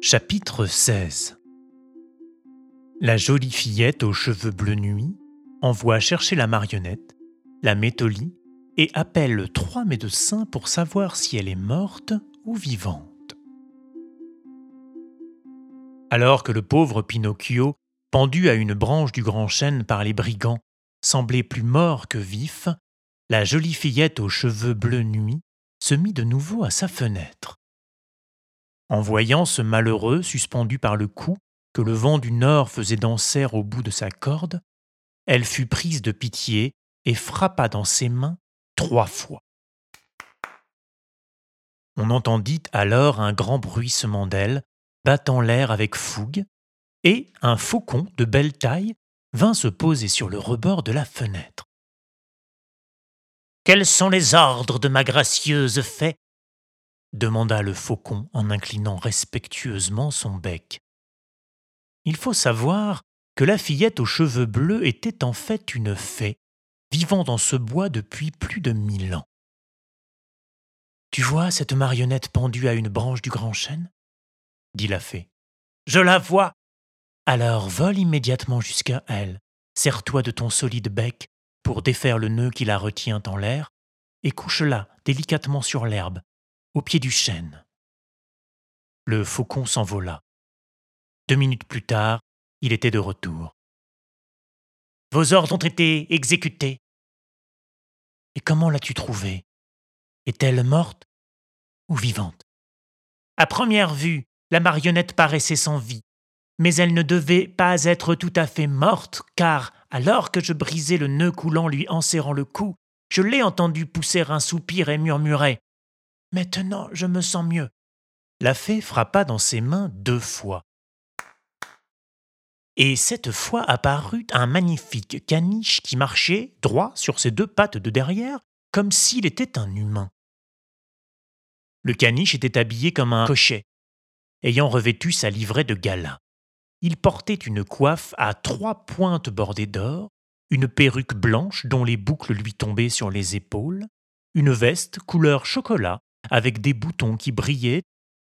Chapitre 16 La jolie fillette aux cheveux bleus nuit envoie chercher la marionnette, la lit et appelle trois médecins pour savoir si elle est morte ou vivante. Alors que le pauvre Pinocchio, pendu à une branche du grand chêne par les brigands, semblait plus mort que vif, la jolie fillette aux cheveux bleus nuit se mit de nouveau à sa fenêtre. En voyant ce malheureux suspendu par le cou que le vent du nord faisait danser au bout de sa corde, elle fut prise de pitié et frappa dans ses mains trois fois. On entendit alors un grand bruissement d'ailes, battant l'air avec fougue, et un faucon de belle taille vint se poser sur le rebord de la fenêtre. Quels sont les ordres de ma gracieuse fée? Demanda le faucon en inclinant respectueusement son bec. Il faut savoir que la fillette aux cheveux bleus était en fait une fée, vivant dans ce bois depuis plus de mille ans. Tu vois cette marionnette pendue à une branche du grand chêne? dit la fée. Je la vois. Alors vole immédiatement jusqu'à elle, serre-toi de ton solide bec pour défaire le nœud qui la retient en l'air, et couche-la délicatement sur l'herbe, au pied du chêne. Le faucon s'envola. Deux minutes plus tard, il était de retour. Vos ordres ont été exécutés. Et comment l'as-tu trouvée? Est-elle morte ou vivante? À première vue, la marionnette paraissait sans vie, mais elle ne devait pas être tout à fait morte, car, alors que je brisais le nœud coulant lui en serrant le cou, je l'ai entendu pousser un soupir et murmurer Maintenant je me sens mieux. La fée frappa dans ses mains deux fois. Et cette fois apparut un magnifique caniche qui marchait droit sur ses deux pattes de derrière, comme s'il était un humain. Le caniche était habillé comme un cocher, ayant revêtu sa livrée de gala. Il portait une coiffe à trois pointes bordées d'or, une perruque blanche dont les boucles lui tombaient sur les épaules, une veste couleur chocolat avec des boutons qui brillaient,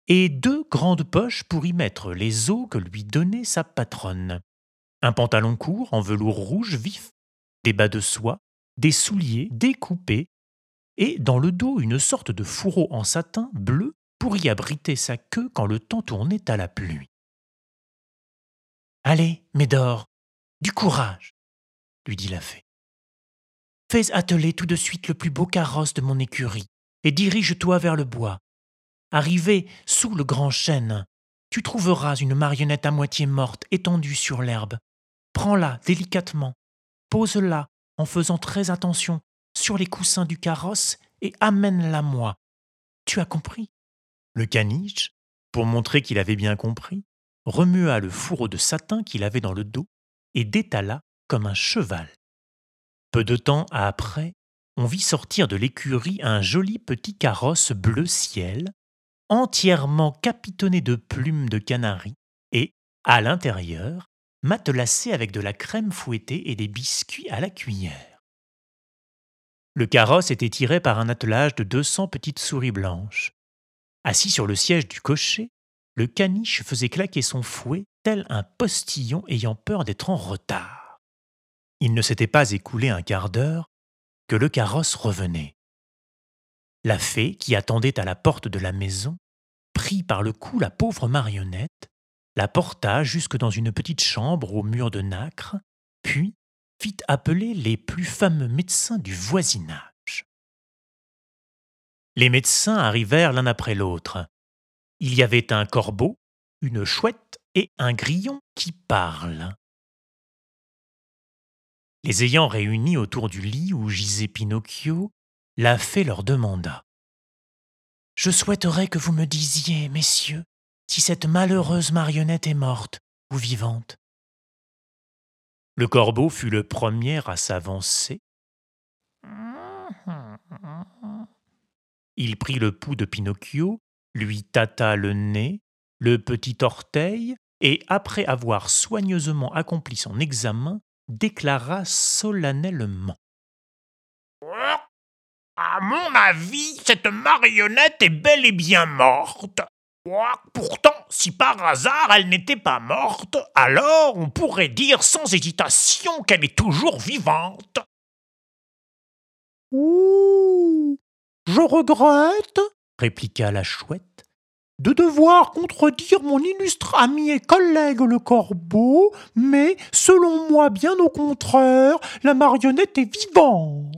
et deux grandes poches pour y mettre les os que lui donnait sa patronne. Un pantalon court en velours rouge vif, des bas de soie, des souliers découpés, et dans le dos une sorte de fourreau en satin bleu pour y abriter sa queue quand le temps tournait à la pluie. Allez, Médor, du courage, lui dit la fée. Fais atteler tout de suite le plus beau carrosse de mon écurie et dirige-toi vers le bois. Arrivé sous le grand chêne, tu trouveras une marionnette à moitié morte étendue sur l'herbe. Prends-la délicatement, pose-la en faisant très attention sur les coussins du carrosse et amène-la moi. Tu as compris? Le caniche, pour montrer qu'il avait bien compris, remua le fourreau de satin qu'il avait dans le dos et détala comme un cheval. Peu de temps après, on vit sortir de l'écurie un joli petit carrosse bleu ciel, entièrement capitonné de plumes de canari, et, à l'intérieur, matelassé avec de la crème fouettée et des biscuits à la cuillère. Le carrosse était tiré par un attelage de deux cents petites souris blanches. Assis sur le siège du cocher, le caniche faisait claquer son fouet tel un postillon ayant peur d'être en retard. Il ne s'était pas écoulé un quart d'heure que le carrosse revenait. La fée, qui attendait à la porte de la maison, prit par le cou la pauvre marionnette, la porta jusque dans une petite chambre au mur de nacre, puis fit appeler les plus fameux médecins du voisinage. Les médecins arrivèrent l'un après l'autre. Il y avait un corbeau, une chouette et un grillon qui parlent. Les ayant réunis autour du lit où gisait Pinocchio, la fée leur demanda Je souhaiterais que vous me disiez, messieurs, si cette malheureuse marionnette est morte ou vivante. Le corbeau fut le premier à s'avancer. Il prit le pouls de Pinocchio, lui tâta le nez, le petit orteil, et après avoir soigneusement accompli son examen, déclara solennellement. À mon avis, cette marionnette est bel et bien morte. Pourtant, si par hasard elle n'était pas morte, alors on pourrait dire sans hésitation qu'elle est toujours vivante. Ouh Je regrette, répliqua la chouette, de devoir contredire mon illustre ami et collègue le corbeau, mais selon moi, bien au contraire, la marionnette est vivante.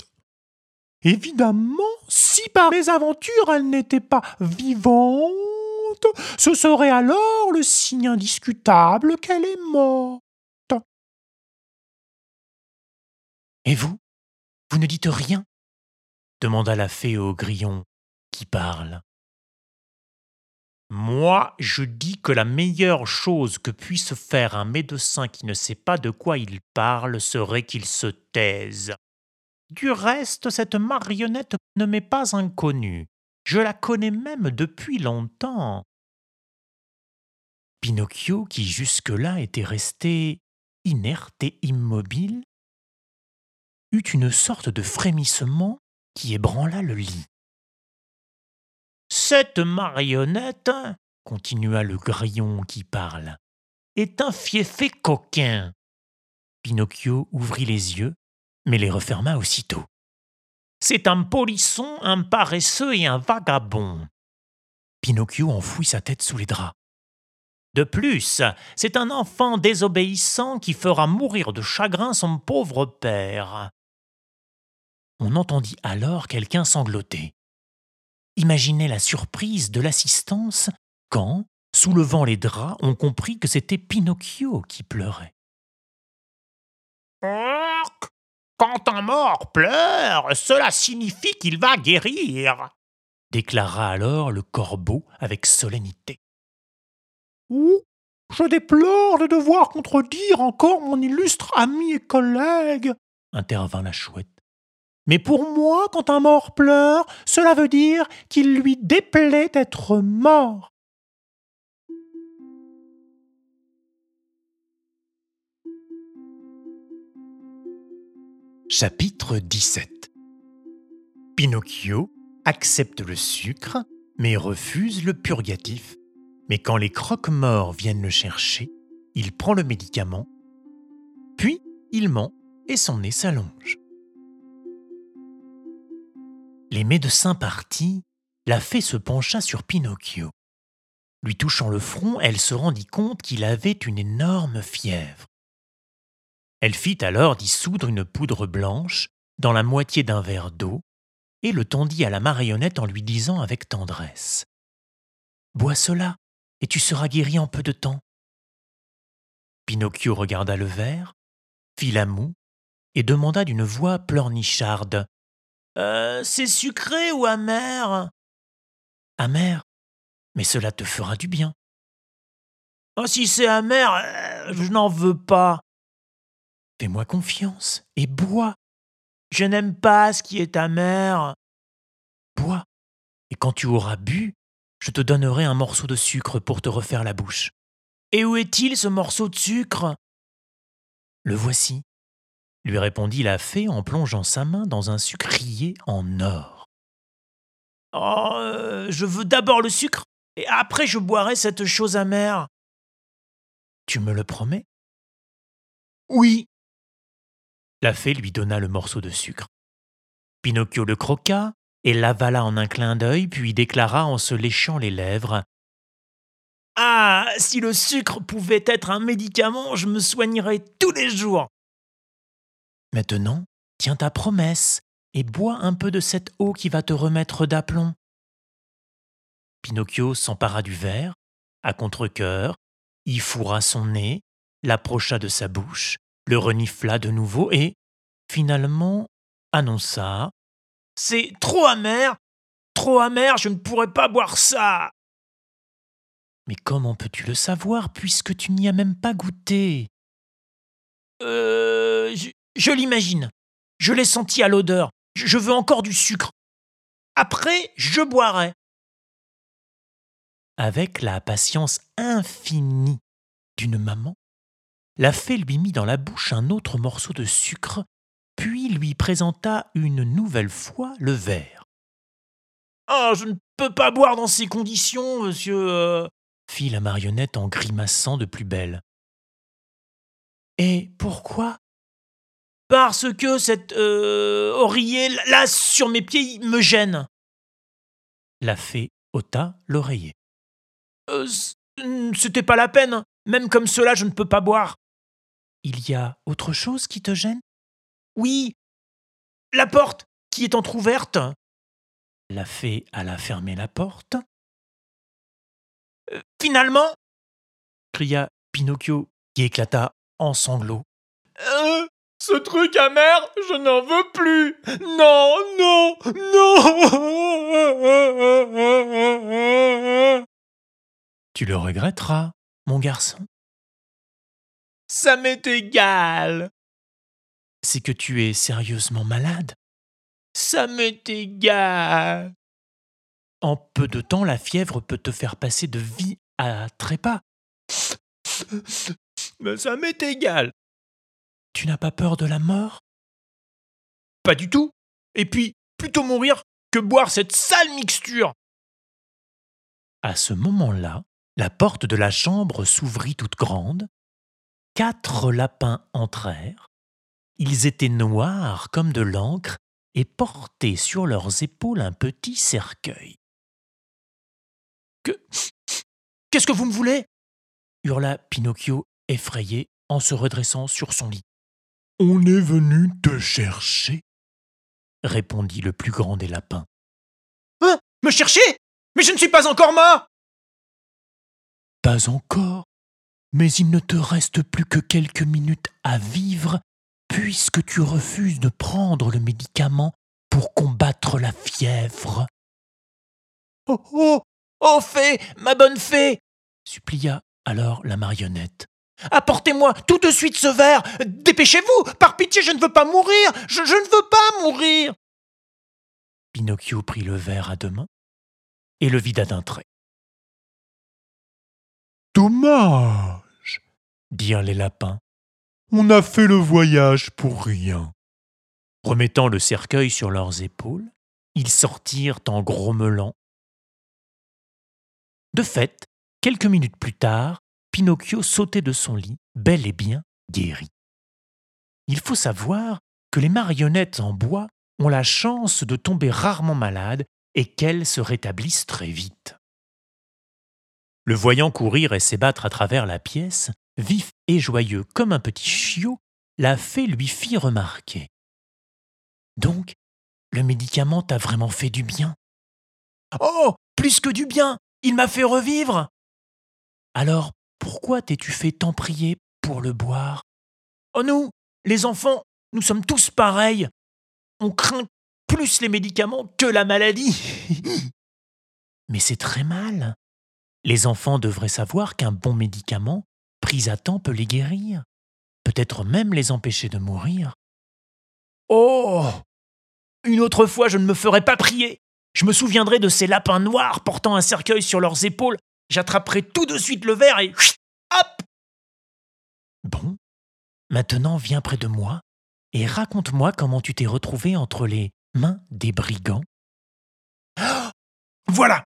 Évidemment, si par mésaventure elle n'était pas vivante, ce serait alors le signe indiscutable qu'elle est morte. Et vous? Vous ne dites rien? demanda la fée au grillon qui parle. Moi, je dis que la meilleure chose que puisse faire un médecin qui ne sait pas de quoi il parle serait qu'il se taise. Du reste, cette marionnette ne m'est pas inconnue. Je la connais même depuis longtemps. Pinocchio, qui jusque-là était resté inerte et immobile, eut une sorte de frémissement qui ébranla le lit. Cette marionnette, continua le grillon qui parle, est un fiefé coquin. Pinocchio ouvrit les yeux, mais les referma aussitôt. C'est un polisson, un paresseux et un vagabond. Pinocchio enfouit sa tête sous les draps. De plus, c'est un enfant désobéissant qui fera mourir de chagrin son pauvre père. On entendit alors quelqu'un sangloter. Imaginez la surprise de l'assistance quand, soulevant les draps, on comprit que c'était Pinocchio qui pleurait. Quand un mort pleure, cela signifie qu'il va guérir, déclara alors le corbeau avec solennité. Ouh, je déplore de devoir contredire encore mon illustre ami et collègue, intervint la chouette. Mais pour moi, quand un mort pleure, cela veut dire qu'il lui déplaît d'être mort. Chapitre 17 Pinocchio accepte le sucre, mais refuse le purgatif. Mais quand les croque-morts viennent le chercher, il prend le médicament, puis il ment et son nez s'allonge. Les médecins partis, la fée se pencha sur Pinocchio. Lui touchant le front, elle se rendit compte qu'il avait une énorme fièvre. Elle fit alors dissoudre une poudre blanche dans la moitié d'un verre d'eau et le tendit à la marionnette en lui disant avec tendresse Bois cela, et tu seras guéri en peu de temps. Pinocchio regarda le verre, fit la moue et demanda d'une voix pleurnicharde euh, c'est sucré ou amer? Amer Mais cela te fera du bien. Oh, si c'est amer, euh, je n'en veux pas. Fais-moi confiance et bois. Je n'aime pas ce qui est amer. Bois, et quand tu auras bu, je te donnerai un morceau de sucre pour te refaire la bouche. Et où est-il ce morceau de sucre? Le voici lui répondit la fée en plongeant sa main dans un sucrier en or. Oh, euh, je veux d'abord le sucre, et après je boirai cette chose amère. Tu me le promets? Oui. La fée lui donna le morceau de sucre. Pinocchio le croqua et l'avala en un clin d'œil, puis déclara en se léchant les lèvres. Ah. Si le sucre pouvait être un médicament, je me soignerais tous les jours. Maintenant, tiens ta promesse et bois un peu de cette eau qui va te remettre d'aplomb. Pinocchio s'empara du verre, à contre-coeur, y fourra son nez, l'approcha de sa bouche, le renifla de nouveau et, finalement, annonça C'est trop amer Trop amer, je ne pourrais pas boire ça Mais comment peux-tu le savoir puisque tu n'y as même pas goûté? Euh. L'imagine. Je l'ai senti à l'odeur. Je veux encore du sucre. Après, je boirai. Avec la patience infinie d'une maman, la fée lui mit dans la bouche un autre morceau de sucre, puis lui présenta une nouvelle fois le verre. Ah, je ne peux pas boire dans ces conditions, monsieur. euh. fit la marionnette en grimaçant de plus belle. Et pourquoi Parce que cet euh, oreiller, là, sur mes pieds, me gêne. La fée ôta l'oreiller. Euh, C'était pas la peine. Même comme cela, je ne peux pas boire. Il y a autre chose qui te gêne? Oui, la porte qui est entr'ouverte. La fée alla fermer la porte, Euh, Finalement, cria Pinocchio, qui éclata en sanglots. euh, ce truc amer, je n'en veux plus. Non, non, non. Tu le regretteras, mon garçon. Ça m'est égal. C'est que tu es sérieusement malade. Ça m'est égal. En peu de temps, la fièvre peut te faire passer de vie à trépas. Mais ça m'est égal. Tu n'as pas peur de la mort? Pas du tout. Et puis, plutôt mourir que boire cette sale mixture. À ce moment-là, la porte de la chambre s'ouvrit toute grande. Quatre lapins entrèrent. Ils étaient noirs comme de l'encre et portaient sur leurs épaules un petit cercueil. Que. Qu'est-ce que vous me voulez? hurla Pinocchio effrayé en se redressant sur son lit. On est venu te chercher. répondit le plus grand des lapins. Hein? Me chercher? Mais je ne suis pas encore mort Pas encore. Mais il ne te reste plus que quelques minutes à vivre puisque tu refuses de prendre le médicament pour combattre la fièvre. Oh oh Oh fée Ma bonne fée supplia alors la marionnette. Apportez-moi tout de suite ce verre Dépêchez-vous Par pitié, je ne veux pas mourir Je, je ne veux pas mourir Pinocchio prit le verre à deux mains et le vida d'un trait. Dommage. Dirent les lapins, On a fait le voyage pour rien. remettant le cercueil sur leurs épaules, ils sortirent en grommelant. De fait, quelques minutes plus tard, Pinocchio sautait de son lit, bel et bien guéri. Il faut savoir que les marionnettes en bois ont la chance de tomber rarement malades et qu'elles se rétablissent très vite. Le voyant courir et s'ébattre à travers la pièce, vif et joyeux comme un petit chiot, la fée lui fit remarquer. Donc, le médicament t'a vraiment fait du bien? Oh Plus que du bien Il m'a fait revivre Alors, pourquoi t'es-tu fait tant prier pour le boire? Oh nous, les enfants, nous sommes tous pareils. On craint plus les médicaments que la maladie. Mais c'est très mal. Les enfants devraient savoir qu'un bon médicament, pris à temps, peut les guérir, peut-être même les empêcher de mourir. Oh Une autre fois, je ne me ferai pas prier. Je me souviendrai de ces lapins noirs portant un cercueil sur leurs épaules. J'attraperai tout de suite le verre et... Hop Bon, maintenant viens près de moi et raconte-moi comment tu t'es retrouvé entre les mains des brigands. Voilà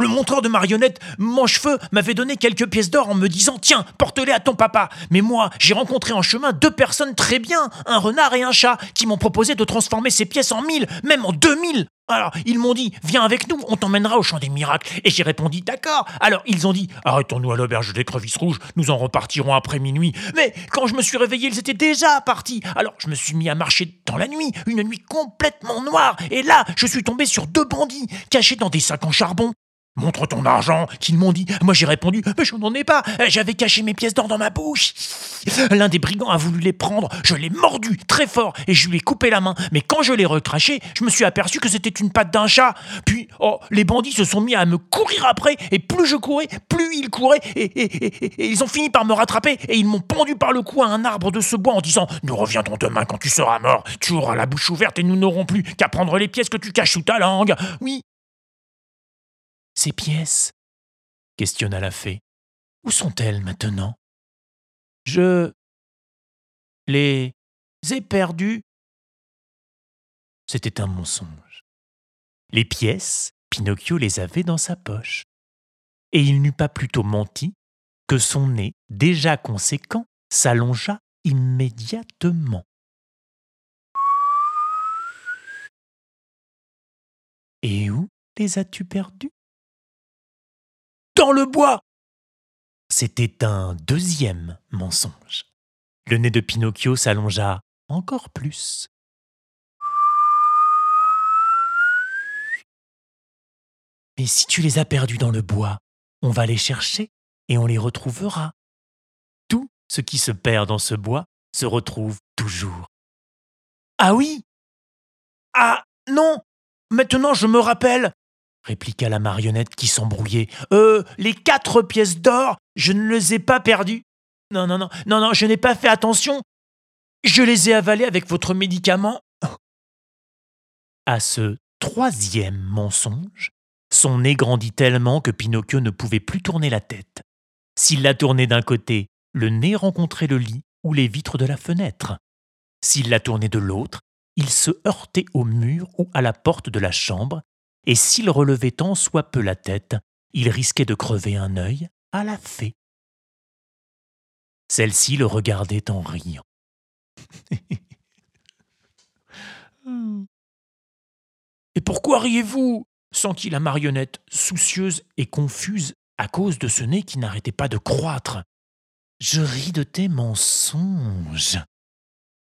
Le montreur de marionnettes, Manchefeu, m'avait donné quelques pièces d'or en me disant Tiens, porte-les à ton papa. Mais moi, j'ai rencontré en chemin deux personnes très bien, un renard et un chat, qui m'ont proposé de transformer ces pièces en mille, même en deux mille. Alors, ils m'ont dit Viens avec nous, on t'emmènera au champ des miracles. Et j'ai répondu D'accord. Alors, ils ont dit Arrêtons-nous à l'auberge des crevisses rouges, nous en repartirons après minuit. Mais quand je me suis réveillé, ils étaient déjà partis. Alors, je me suis mis à marcher dans la nuit, une nuit complètement noire. Et là, je suis tombé sur deux bandits, cachés dans des sacs en charbon. Montre ton argent, qu'ils m'ont dit. Moi j'ai répondu, mais je n'en ai pas. J'avais caché mes pièces d'or dans ma bouche. L'un des brigands a voulu les prendre. Je l'ai mordu très fort et je lui ai coupé la main. Mais quand je l'ai recraché, je me suis aperçu que c'était une patte d'un chat. Puis, oh, les bandits se sont mis à me courir après. Et plus je courais, plus ils couraient. Et, et- ils ont fini par me rattraper. Et ils m'ont pendu par le cou à un arbre de ce bois en disant Nous reviendrons demain quand tu seras mort. Tu auras la bouche ouverte et nous n'aurons plus qu'à prendre les pièces que tu caches sous ta langue. Oui, Ces pièces? questionna la fée. Où sont-elles maintenant? Je les ai perdus. C'était un mensonge. Les pièces, Pinocchio les avait dans sa poche. Et il n'eut pas plutôt menti que son nez, déjà conséquent, s'allongea immédiatement. Et où les as-tu perdus Dans le bois C'était un deuxième mensonge. Le nez de Pinocchio s'allongea encore plus. Mais si tu les as perdus dans le bois, on va les chercher et on les retrouvera. Tout ce qui se perd dans ce bois se retrouve toujours. Ah oui Ah non Maintenant je me rappelle répliqua la marionnette qui s'embrouillait. Euh, les quatre pièces d'or, je ne les ai pas perdues. Non, non, non, non, non, je n'ai pas fait attention. Je les ai avalées avec votre médicament. À ce troisième mensonge, son nez grandit tellement que Pinocchio ne pouvait plus tourner la tête. S'il la tournait d'un côté, le nez rencontrait le lit ou les vitres de la fenêtre. S'il la tournait de l'autre, il se heurtait au mur ou à la porte de la chambre, et s'il relevait tant soit peu la tête, il risquait de crever un œil à la fée. Celle-ci le regardait en riant. Et pourquoi riez-vous? sentit la marionnette, soucieuse et confuse à cause de ce nez qui n'arrêtait pas de croître. Je ris de tes mensonges.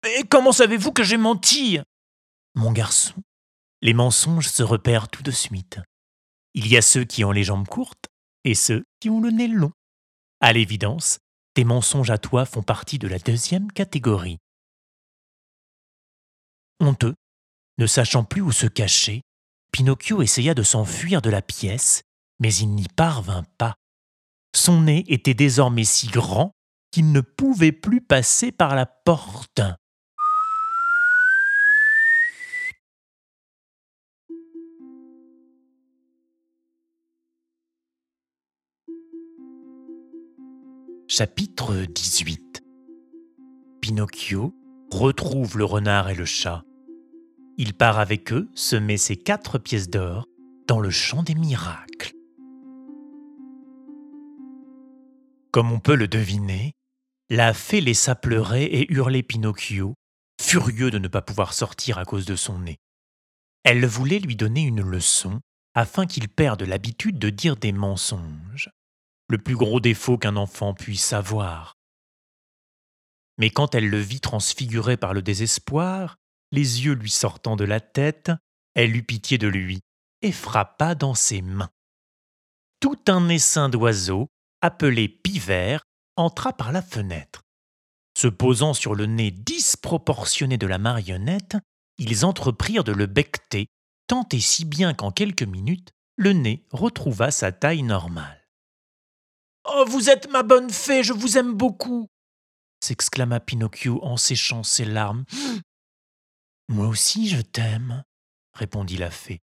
Mais comment savez-vous que j'ai menti? Mon garçon, les mensonges se repèrent tout de suite. Il y a ceux qui ont les jambes courtes et ceux qui ont le nez long. À l'évidence, tes mensonges à toi font partie de la deuxième catégorie. Honteux, ne sachant plus où se cacher, Pinocchio essaya de s'enfuir de la pièce, mais il n'y parvint pas. Son nez était désormais si grand qu'il ne pouvait plus passer par la porte. Chapitre 18 Pinocchio retrouve le renard et le chat il part avec eux semer ses quatre pièces d'or dans le champ des miracles. Comme on peut le deviner, la fée laissa pleurer et hurler Pinocchio, furieux de ne pas pouvoir sortir à cause de son nez. Elle voulait lui donner une leçon afin qu'il perde l'habitude de dire des mensonges, le plus gros défaut qu'un enfant puisse avoir. Mais quand elle le vit transfiguré par le désespoir, les yeux lui sortant de la tête, elle eut pitié de lui et frappa dans ses mains. Tout un essaim d'oiseaux, appelé pivert, entra par la fenêtre. Se posant sur le nez disproportionné de la marionnette, ils entreprirent de le becqueter, tant et si bien qu'en quelques minutes, le nez retrouva sa taille normale. Oh, vous êtes ma bonne fée, je vous aime beaucoup s'exclama Pinocchio en séchant ses larmes. Moi aussi je t'aime, répondit la fée.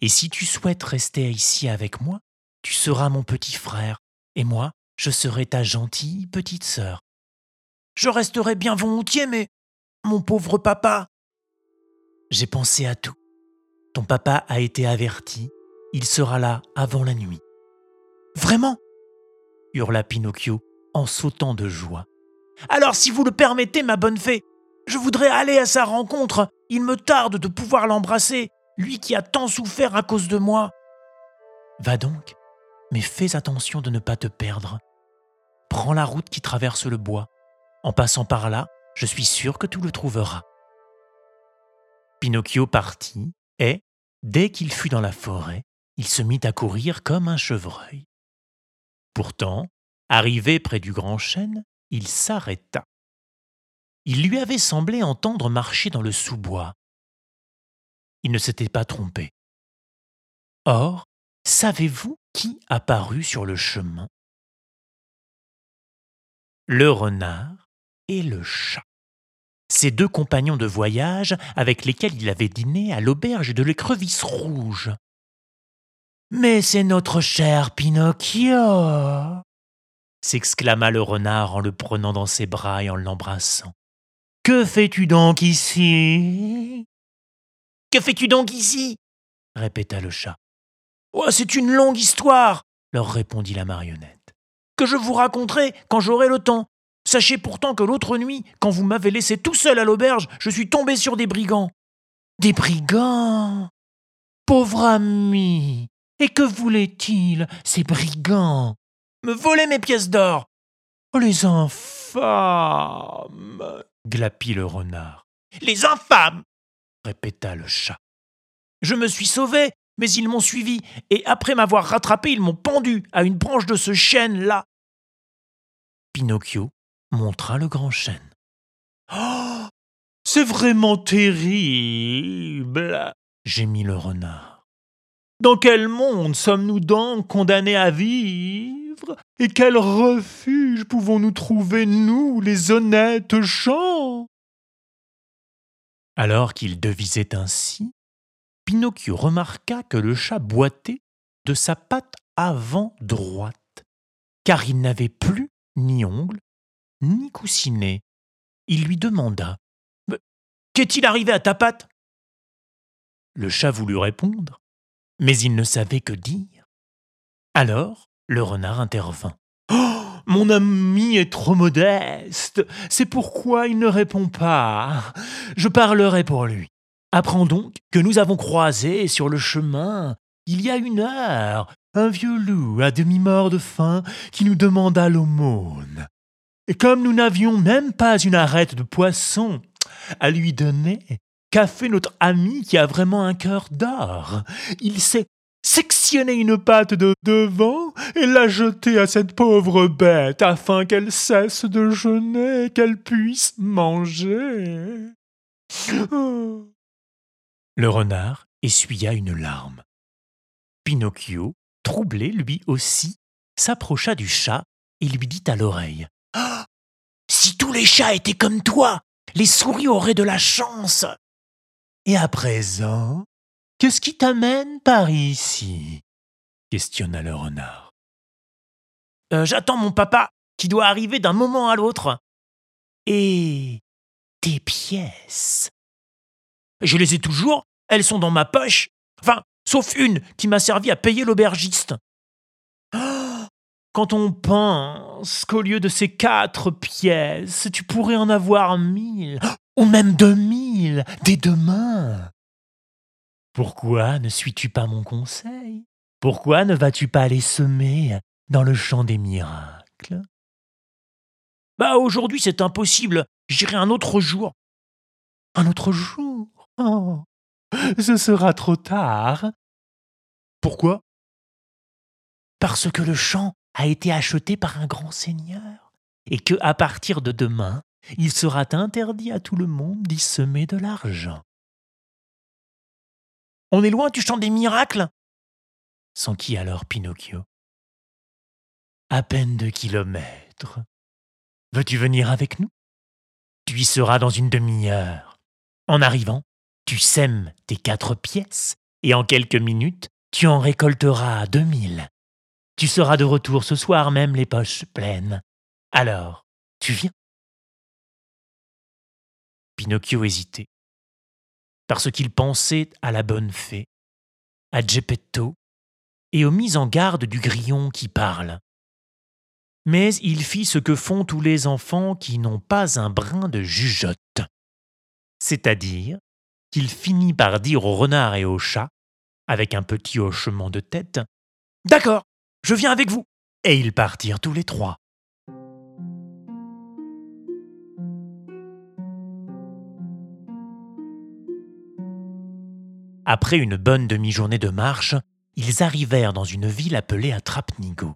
Et si tu souhaites rester ici avec moi, tu seras mon petit frère, et moi, je serai ta gentille petite sœur. Je resterai bien volontiers, mais mon pauvre papa. J'ai pensé à tout. Ton papa a été averti, il sera là avant la nuit. Vraiment? Hurla Pinocchio en sautant de joie. Alors si vous le permettez, ma bonne fée, je voudrais aller à sa rencontre. Il me tarde de pouvoir l'embrasser, lui qui a tant souffert à cause de moi. Va donc, mais fais attention de ne pas te perdre. Prends la route qui traverse le bois. En passant par là, je suis sûr que tu le trouveras. Pinocchio partit et, dès qu'il fut dans la forêt, il se mit à courir comme un chevreuil. Pourtant, arrivé près du grand chêne, il s'arrêta il lui avait semblé entendre marcher dans le sous-bois. Il ne s'était pas trompé. Or, savez-vous qui apparut sur le chemin? Le renard et le chat. Ces deux compagnons de voyage avec lesquels il avait dîné à l'auberge de l'écrevisse rouge. Mais c'est notre cher Pinocchio s'exclama le renard en le prenant dans ses bras et en l'embrassant. Que fais-tu donc ici? Que fais-tu donc ici? répéta le chat. Oh, c'est une longue histoire, leur répondit la marionnette, que je vous raconterai quand j'aurai le temps. Sachez pourtant que l'autre nuit, quand vous m'avez laissé tout seul à l'auberge, je suis tombé sur des brigands. Des brigands? Pauvre ami Et que voulaient-ils, ces brigands? Me voler mes pièces d'or Oh, les infâmes glapit le renard. Les infâmes répéta le chat. Je me suis sauvé, mais ils m'ont suivi, et après m'avoir rattrapé, ils m'ont pendu à une branche de ce chêne-là. Pinocchio montra le grand chêne. Oh C'est vraiment terrible gémit le renard. Dans quel monde sommes-nous donc condamnés à vivre? Et quel refuge pouvons-nous trouver, nous, les honnêtes gens? Alors qu'il devisait ainsi, Pinocchio remarqua que le chat boitait de sa patte avant droite, car il n'avait plus ni ongles, ni coussinet. Il lui demanda Qu'est-il arrivé à ta patte? Le chat voulut répondre, mais il ne savait que dire. Alors le renard intervint. Oh, mon ami est trop modeste, c'est pourquoi il ne répond pas. Je parlerai pour lui. Apprends donc que nous avons croisé sur le chemin, il y a une heure, un vieux loup à demi-mort de faim qui nous demanda l'aumône. Et comme nous n'avions même pas une arête de poisson à lui donner, qu'a fait notre ami qui a vraiment un cœur d'or Il s'est sectionné une patte de devant et l'a jetée à cette pauvre bête afin qu'elle cesse de jeûner et qu'elle puisse manger. Oh. Le renard essuya une larme. Pinocchio, troublé lui aussi, s'approcha du chat et lui dit à l'oreille oh, Si tous les chats étaient comme toi, les souris auraient de la chance. Et à présent, qu'est-ce qui t'amène par ici? questionna le renard. Euh, J'attends mon papa, qui doit arriver d'un moment à l'autre. Et tes pièces? Je les ai toujours, elles sont dans ma poche. Enfin, sauf une qui m'a servi à payer l'aubergiste. quand on pense qu'au lieu de ces quatre pièces, tu pourrais en avoir mille, ou même deux mille, dès demain. Pourquoi ne suis-tu pas mon conseil? Pourquoi ne vas-tu pas les semer dans le champ des miracles? Bah aujourd'hui c'est impossible, j'irai un autre jour. Un autre jour? Oh, ce sera trop tard. Pourquoi? Parce que le champ a été acheté par un grand seigneur, et que, à partir de demain, il sera interdit à tout le monde d'y semer de l'argent. On est loin du champ des miracles? s'enquit alors Pinocchio. À peine deux kilomètres. Veux-tu venir avec nous? Tu y seras dans une demi-heure. En arrivant, tu sèmes tes quatre pièces, et en quelques minutes, tu en récolteras deux mille. Tu seras de retour ce soir même les poches pleines. Alors, tu viens? Pinocchio hésitait, parce qu'il pensait à la bonne fée, à Geppetto et aux mises en garde du grillon qui parle. Mais il fit ce que font tous les enfants qui n'ont pas un brin de jugeote, c'est-à-dire qu'il finit par dire au renard et au chat, avec un petit hochement de tête D'accord, je viens avec vous. Et ils partirent tous les trois. Après une bonne demi-journée de marche, ils arrivèrent dans une ville appelée Atrapnigo.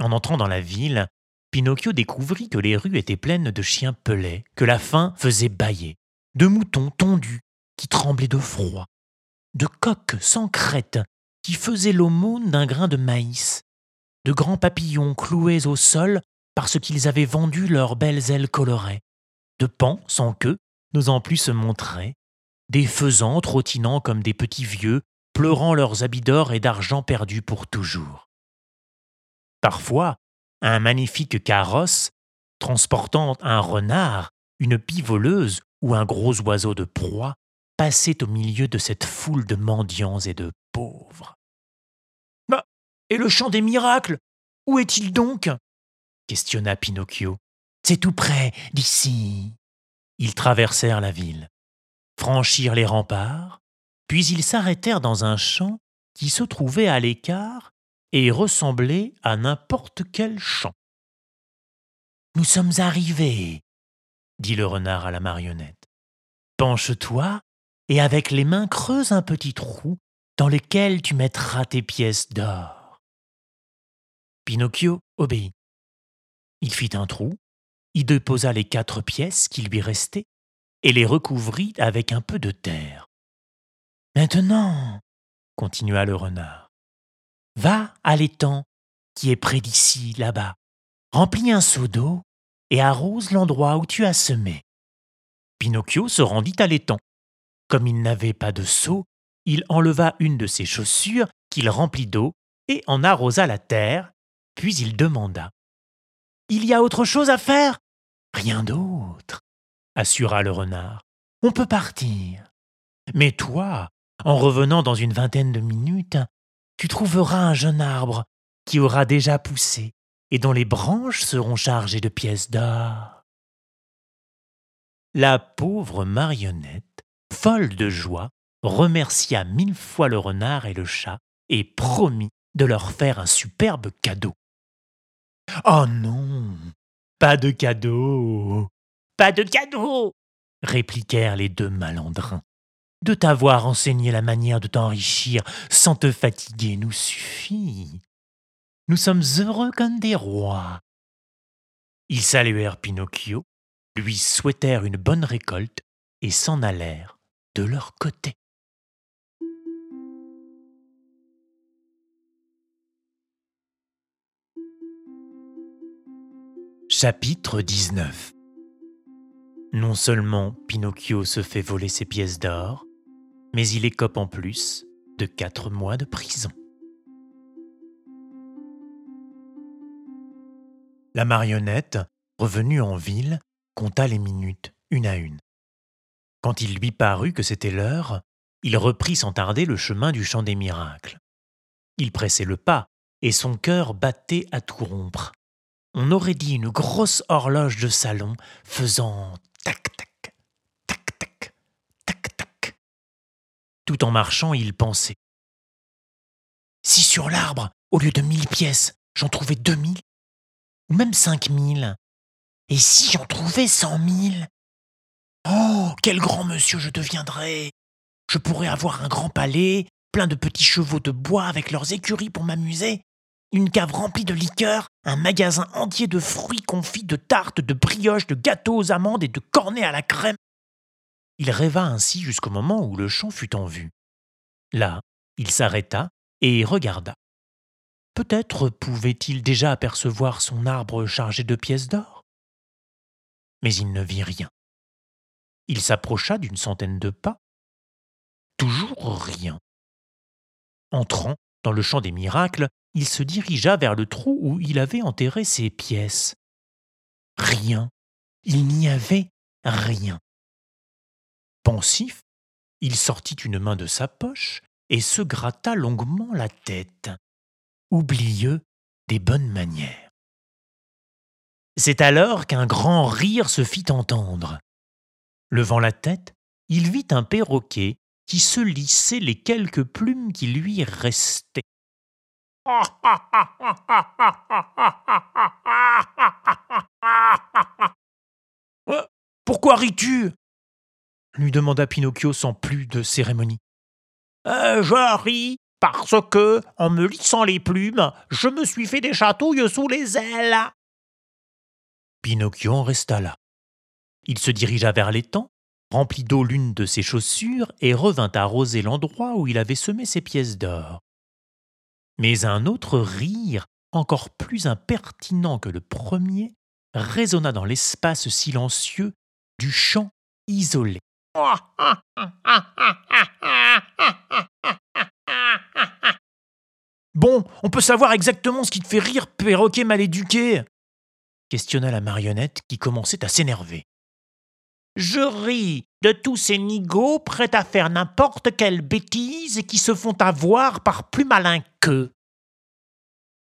En entrant dans la ville, Pinocchio découvrit que les rues étaient pleines de chiens pelets, que la faim faisait bâiller, de moutons tondus qui tremblaient de froid, de coqs sans crête qui faisaient l'aumône d'un grain de maïs, de grands papillons cloués au sol parce qu'ils avaient vendu leurs belles ailes colorées, de pans sans queue n'osant plus se montrer, des faisans trottinant comme des petits vieux, pleurant leurs habits d'or et d'argent perdus pour toujours. Parfois, un magnifique carrosse, transportant un renard, une pie voleuse ou un gros oiseau de proie, passait au milieu de cette foule de mendiants et de pauvres. Bah, et le chant des miracles Où est-il donc? questionna Pinocchio. C'est tout près d'ici. Ils traversèrent la ville, franchirent les remparts, puis ils s'arrêtèrent dans un champ qui se trouvait à l'écart et ressemblait à n'importe quel champ. Nous sommes arrivés, dit le renard à la marionnette. Penche-toi et avec les mains creuse un petit trou dans lequel tu mettras tes pièces d'or. Pinocchio obéit. Il fit un trou, y déposa les quatre pièces qui lui restaient et les recouvrit avec un peu de terre. Maintenant, continua le renard, va à l'étang qui est près d'ici, là-bas. Remplis un seau d'eau et arrose l'endroit où tu as semé. Pinocchio se rendit à l'étang. Comme il n'avait pas de seau, il enleva une de ses chaussures qu'il remplit d'eau et en arrosa la terre, puis il demanda Il y a autre chose à faire? Rien d'autre, assura le renard. On peut partir. Mais toi, en revenant dans une vingtaine de minutes, tu trouveras un jeune arbre qui aura déjà poussé et dont les branches seront chargées de pièces d'or. La pauvre marionnette, folle de joie, remercia mille fois le renard et le chat et promit de leur faire un superbe cadeau. Oh non, pas de cadeau, pas de cadeau, répliquèrent les deux malandrins. De t'avoir enseigné la manière de t'enrichir sans te fatiguer nous suffit. Nous sommes heureux comme des rois. Ils saluèrent Pinocchio, lui souhaitèrent une bonne récolte et s'en allèrent de leur côté. Chapitre 19 Non seulement Pinocchio se fait voler ses pièces d'or, mais il écope en plus de quatre mois de prison. La marionnette, revenue en ville, compta les minutes une à une. Quand il lui parut que c'était l'heure, il reprit sans tarder le chemin du champ des miracles. Il pressait le pas, et son cœur battait à tout rompre. On aurait dit une grosse horloge de salon faisant tac tac, tac tac, tac tac. Tout en marchant, il pensait. Si sur l'arbre, au lieu de mille pièces, j'en trouvais deux mille, ou même cinq mille, et si j'en trouvais cent mille Oh, quel grand monsieur je deviendrais Je pourrais avoir un grand palais, plein de petits chevaux de bois avec leurs écuries pour m'amuser, une cave remplie de liqueurs, un magasin entier de fruits confits, de tartes, de brioches, de gâteaux aux amandes et de cornets à la crème. Il rêva ainsi jusqu'au moment où le champ fut en vue. Là, il s'arrêta et regarda. Peut-être pouvait-il déjà apercevoir son arbre chargé de pièces d'or Mais il ne vit rien. Il s'approcha d'une centaine de pas. Toujours rien. Entrant dans le champ des miracles, il se dirigea vers le trou où il avait enterré ses pièces. Rien. Il n'y avait rien. Pensif, il sortit une main de sa poche et se gratta longuement la tête, oublieux des bonnes manières. C'est alors qu'un grand rire se fit entendre. Levant la tête, il vit un perroquet qui se lissait les quelques plumes qui lui restaient. Pourquoi ris-tu? lui demanda Pinocchio sans plus de cérémonie. Euh, je ris parce que, en me lissant les plumes, je me suis fait des chatouilles sous les ailes. Pinocchio resta là. Il se dirigea vers l'étang, remplit d'eau l'une de ses chaussures et revint arroser l'endroit où il avait semé ses pièces d'or. Mais un autre rire, encore plus impertinent que le premier, résonna dans l'espace silencieux du champ isolé. Bon, on peut savoir exactement ce qui te fait rire, perroquet mal éduqué? questionna la marionnette qui commençait à s'énerver. Je ris de tous ces nigauds prêts à faire n'importe quelle bêtise et qui se font avoir par plus malin qu'eux.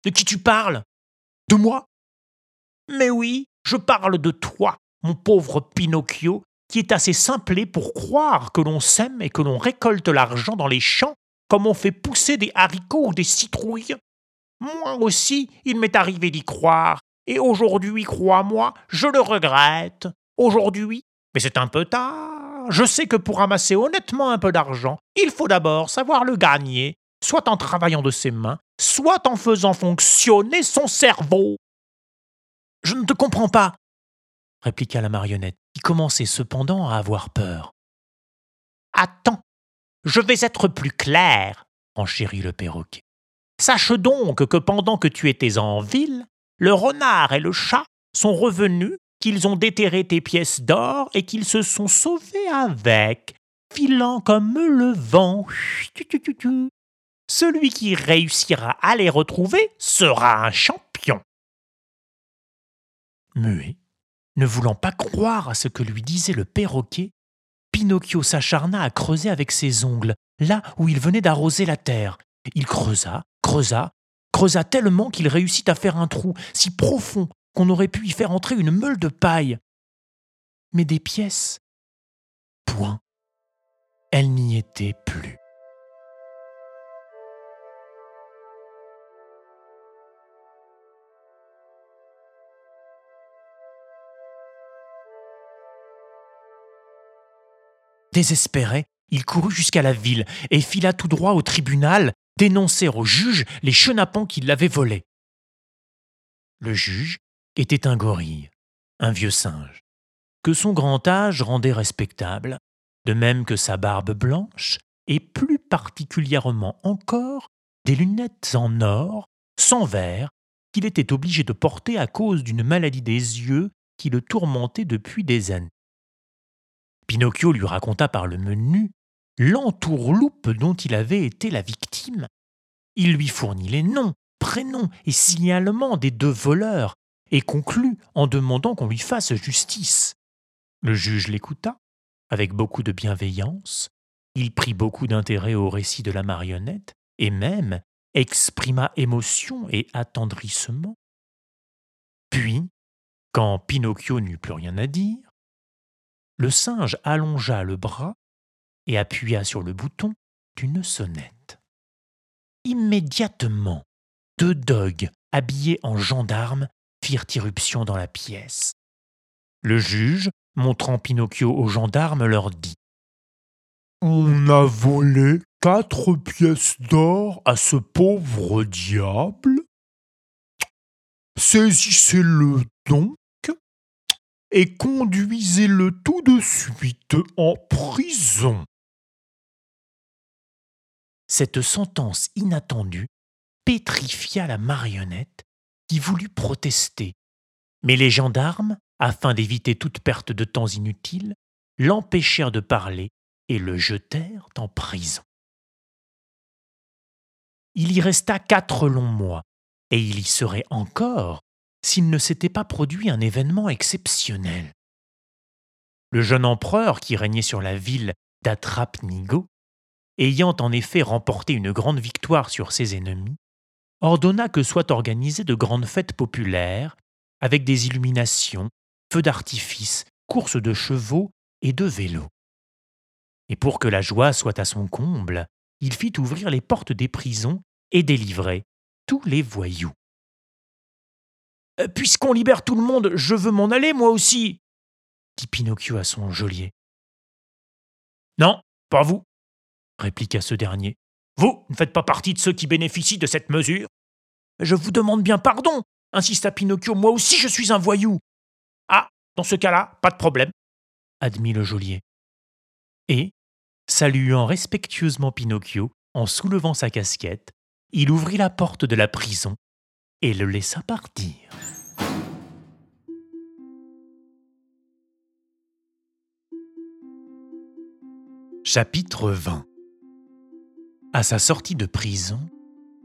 De qui tu parles? De moi? Mais oui, je parle de toi, mon pauvre Pinocchio, qui est assez simplé pour croire que l'on sème et que l'on récolte l'argent dans les champs comme on fait pousser des haricots ou des citrouilles. Moi aussi, il m'est arrivé d'y croire, et aujourd'hui, crois-moi, je le regrette. Aujourd'hui, mais c'est un peu tard. Je sais que pour amasser honnêtement un peu d'argent, il faut d'abord savoir le gagner, soit en travaillant de ses mains, soit en faisant fonctionner son cerveau. Je ne te comprends pas, répliqua la marionnette, qui commençait cependant à avoir peur. Attends, je vais être plus clair, enchérit le perroquet. Sache donc que pendant que tu étais en ville, le renard et le chat sont revenus qu'ils ont déterré tes pièces d'or et qu'ils se sont sauvés avec, filant comme le vent. Celui qui réussira à les retrouver sera un champion. Muet, ne voulant pas croire à ce que lui disait le perroquet, Pinocchio s'acharna à creuser avec ses ongles, là où il venait d'arroser la terre. Il creusa, creusa, creusa tellement qu'il réussit à faire un trou si profond qu'on aurait pu y faire entrer une meule de paille. Mais des pièces Point. Elles n'y étaient plus. Désespéré, il courut jusqu'à la ville et fila tout droit au tribunal dénoncer au juge les chenapans qui l'avaient volé. Le juge était un gorille, un vieux singe, que son grand âge rendait respectable, de même que sa barbe blanche, et plus particulièrement encore des lunettes en or, sans verre, qu'il était obligé de porter à cause d'une maladie des yeux qui le tourmentait depuis des années. Pinocchio lui raconta par le menu l'entourloupe dont il avait été la victime. Il lui fournit les noms, prénoms et signalements des deux voleurs et conclut en demandant qu'on lui fasse justice. Le juge l'écouta avec beaucoup de bienveillance, il prit beaucoup d'intérêt au récit de la marionnette et même exprima émotion et attendrissement. Puis, quand Pinocchio n'eut plus rien à dire, le singe allongea le bras et appuya sur le bouton d'une sonnette. Immédiatement, deux dogues habillés en gendarmes irruption dans la pièce. Le juge, montrant Pinocchio aux gendarmes, leur dit On a volé quatre pièces d'or à ce pauvre diable. Saisissez-le donc et conduisez-le tout de suite en prison. Cette sentence inattendue pétrifia la marionnette qui voulut protester. Mais les gendarmes, afin d'éviter toute perte de temps inutile, l'empêchèrent de parler et le jetèrent en prison. Il y resta quatre longs mois, et il y serait encore s'il ne s'était pas produit un événement exceptionnel. Le jeune empereur qui régnait sur la ville d'Atrap-Nigo, ayant en effet remporté une grande victoire sur ses ennemis, ordonna que soient organisées de grandes fêtes populaires, avec des illuminations, feux d'artifice, courses de chevaux et de vélos. Et pour que la joie soit à son comble, il fit ouvrir les portes des prisons et délivrer tous les voyous. Euh, puisqu'on libère tout le monde, je veux m'en aller, moi aussi, dit Pinocchio à son geôlier. Non, pas vous, répliqua ce dernier. Vous ne faites pas partie de ceux qui bénéficient de cette mesure. Je vous demande bien pardon, insista Pinocchio, moi aussi je suis un voyou. Ah, dans ce cas-là, pas de problème, admit le geôlier. Et, saluant respectueusement Pinocchio en soulevant sa casquette, il ouvrit la porte de la prison et le laissa partir. Chapitre 20 À sa sortie de prison,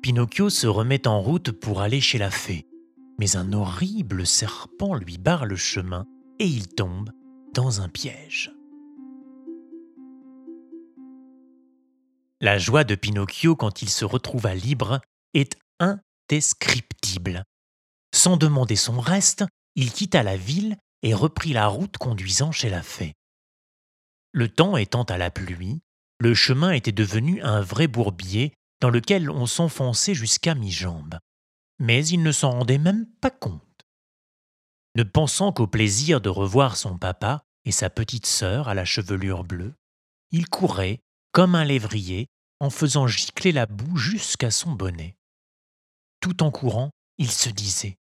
Pinocchio se remet en route pour aller chez la fée, mais un horrible serpent lui barre le chemin et il tombe dans un piège. La joie de Pinocchio quand il se retrouva libre est indescriptible. Sans demander son reste, il quitta la ville et reprit la route conduisant chez la fée. Le temps étant à la pluie, le chemin était devenu un vrai bourbier dans lequel on s'enfonçait jusqu'à mi-jambe. Mais il ne s'en rendait même pas compte. Ne pensant qu'au plaisir de revoir son papa et sa petite sœur à la chevelure bleue, il courait, comme un lévrier, en faisant gicler la boue jusqu'à son bonnet. Tout en courant, il se disait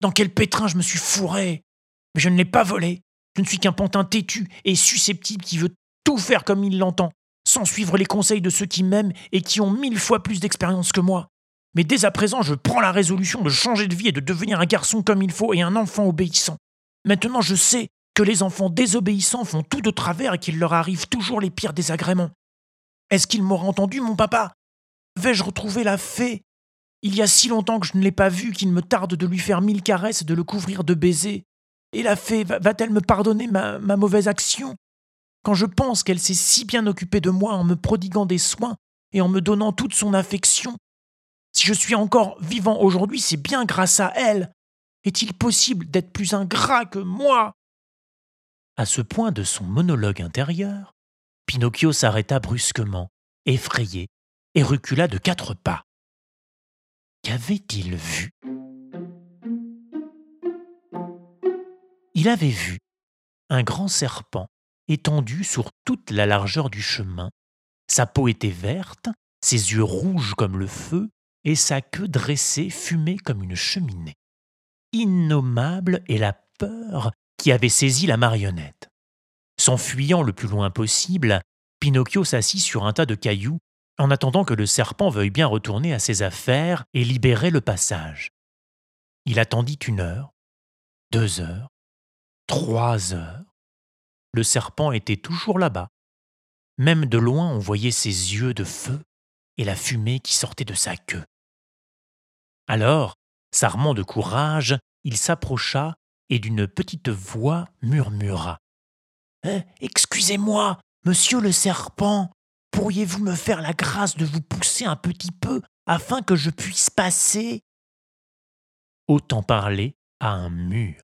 Dans quel pétrin je me suis fourré Mais je ne l'ai pas volé. Je ne suis qu'un pantin têtu et susceptible qui veut tout faire comme il l'entend, sans suivre les conseils de ceux qui m'aiment et qui ont mille fois plus d'expérience que moi. Mais dès à présent, je prends la résolution de changer de vie et de devenir un garçon comme il faut et un enfant obéissant. Maintenant, je sais que les enfants désobéissants font tout de travers et qu'il leur arrive toujours les pires désagréments. Est-ce qu'il m'aura entendu, mon papa? Vais-je retrouver la fée? Il y a si longtemps que je ne l'ai pas vue qu'il me tarde de lui faire mille caresses et de le couvrir de baisers. Et la fée va-t-elle me pardonner ma, ma mauvaise action? Quand je pense qu'elle s'est si bien occupée de moi en me prodiguant des soins et en me donnant toute son affection, si je suis encore vivant aujourd'hui, c'est bien grâce à elle. Est-il possible d'être plus ingrat que moi? À ce point de son monologue intérieur, Pinocchio s'arrêta brusquement, effrayé, et recula de quatre pas. Qu'avait-il vu? Il avait vu un grand serpent étendu sur toute la largeur du chemin. Sa peau était verte, ses yeux rouges comme le feu, et sa queue dressée fumait comme une cheminée. Innommable est la peur qui avait saisi la marionnette. S'enfuyant le plus loin possible, Pinocchio s'assit sur un tas de cailloux en attendant que le serpent veuille bien retourner à ses affaires et libérer le passage. Il attendit une heure, deux heures, trois heures. Le serpent était toujours là-bas. Même de loin on voyait ses yeux de feu et la fumée qui sortait de sa queue. Alors, s'armant de courage, il s'approcha et d'une petite voix murmura. Eh, excusez-moi, monsieur le serpent, pourriez-vous me faire la grâce de vous pousser un petit peu afin que je puisse passer? Autant parler à un mur.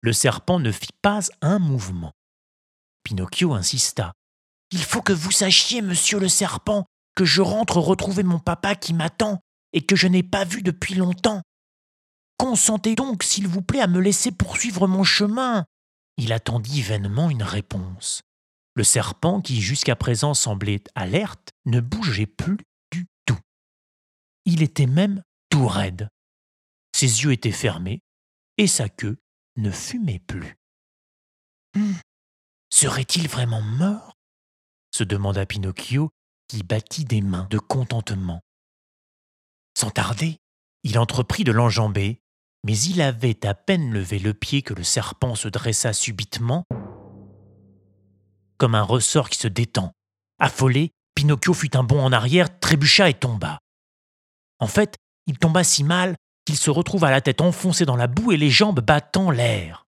Le serpent ne fit pas un mouvement. Pinocchio insista. Il faut que vous sachiez, monsieur le serpent, que je rentre retrouver mon papa qui m'attend et que je n'ai pas vu depuis longtemps. Consentez donc, s'il vous plaît, à me laisser poursuivre mon chemin. Il attendit vainement une réponse. Le serpent, qui jusqu'à présent semblait alerte, ne bougeait plus du tout. Il était même tout raide. Ses yeux étaient fermés et sa queue ne fumait plus. Serait-il vraiment mort se demanda Pinocchio, qui battit des mains de contentement. Sans tarder, il entreprit de l'enjamber, mais il avait à peine levé le pied que le serpent se dressa subitement, comme un ressort qui se détend. Affolé, Pinocchio fit un bond en arrière, trébucha et tomba. En fait, il tomba si mal qu'il se retrouva la tête enfoncée dans la boue et les jambes battant l'air.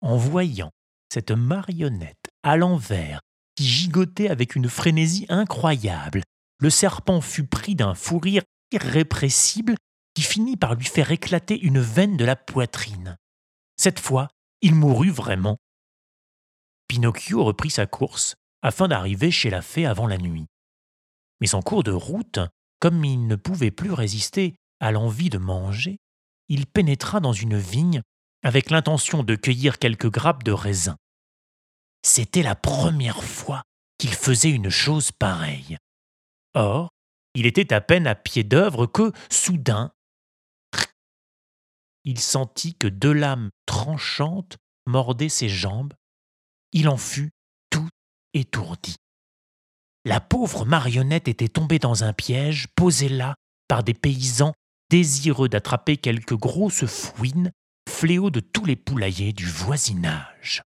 En voyant cette marionnette à l'envers qui gigotait avec une frénésie incroyable le serpent fut pris d'un fou rire irrépressible qui finit par lui faire éclater une veine de la poitrine. Cette fois, il mourut vraiment. Pinocchio reprit sa course afin d'arriver chez la fée avant la nuit. Mais en cours de route, comme il ne pouvait plus résister à l'envie de manger, il pénétra dans une vigne avec l'intention de cueillir quelques grappes de raisin. C'était la première fois qu'il faisait une chose pareille. Or, il était à peine à pied d'œuvre que, soudain, il sentit que deux lames tranchantes mordaient ses jambes. Il en fut tout étourdi. La pauvre marionnette était tombée dans un piège posé là par des paysans désireux d'attraper quelques grosses fouines, fléaux de tous les poulaillers du voisinage.